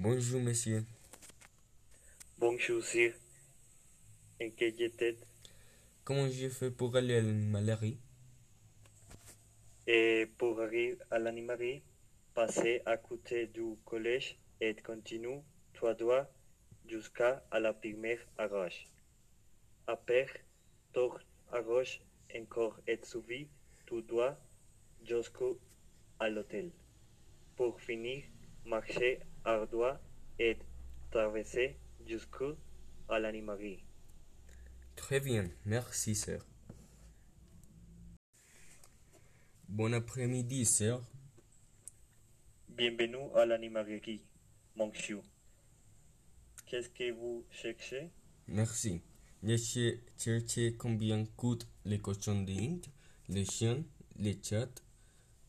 Bonjour, monsieur. Bonjour, sir. En quelle tête Comment je fais pour aller à l'animalerie? Et pour arriver à l'animerie, passez à côté du collège et continue trois doigts jusqu'à la première arrache. Après, tourne à gauche encore et suivi tout droit jusqu'à l'hôtel. Pour finir, marchez à droite et traversez jusqu'à l'animerie. Très bien, merci, sir. Bon après-midi, sir. Bienvenue à l'animerie, monsieur. Qu'est-ce que vous cherchez? Merci. Je cherchais combien coûtent les cochons d'Inde, les chiens, les chats,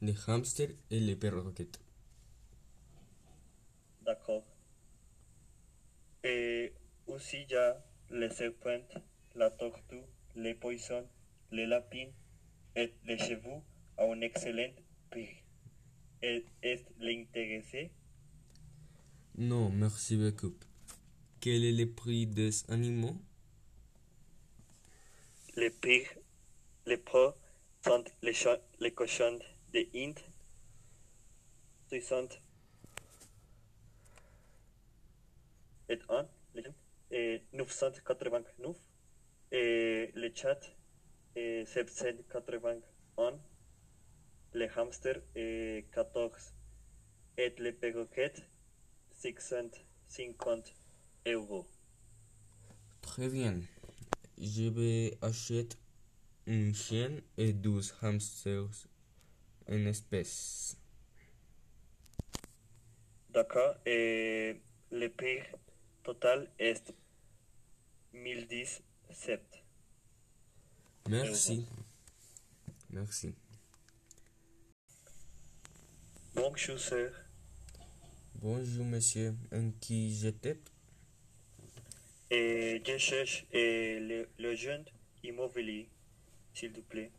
les hamsters et les perroquets. D'accord. Et aussi, il y a les serpents, la tortue, les poissons, les lapins et les chevaux à un excellent prix. Et Est l'intéressé? Non, merci beaucoup. Quel est le prix des animaux Les prix, les pros sont les, cho- les cochons de Inde, 60 et 1, et 989, et les chats, et 781, les hamsters, et 14, et les perroquets, 650 euros. Très bien. Je vais acheter une chienne et 12 hamsters en espèces. D'accord. Et le prix total est 1017. Merci. Merci. Bonjour, sir. Bonjour, monsieur. En qui j'étais? Et je cherche et le, le jeune immobilier, s'il vous plaît.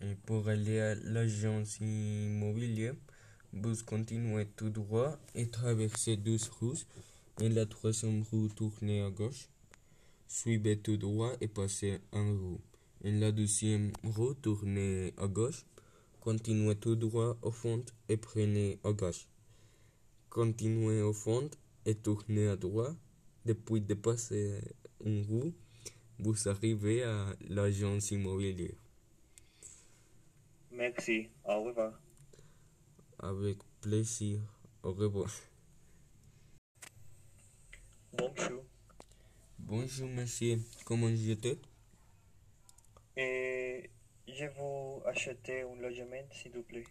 Et pour aller à l'agence immobilière, vous continuez tout droit et traversez 12 rues. La troisième rue, tournez à gauche. Suivez tout droit et passez en. En la deuxième rue, tournez à gauche. Continuez tout droit au fond et prenez à gauche. Continuez au fond et tournez à droite. Depuis de passer une rue, vous arrivez à l'agence immobilière. Merci. Au revoir. Avec plaisir. Au revoir. Bonjour. Bonjour monsieur, comment j'étais Et je vous acheter un logement, s'il vous plaît.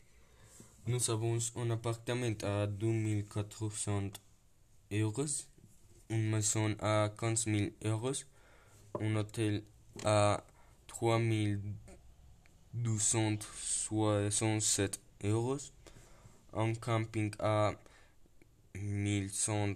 Nous avons un appartement à 2400 euros, une maison à 15 000 euros, un hôtel à 3267 euros, un camping à 1110 euros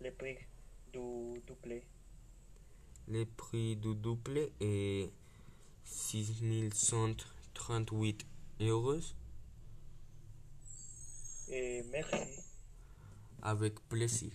le prix du double? Le prix du double est 6138 euros. Et merci. Avec plaisir.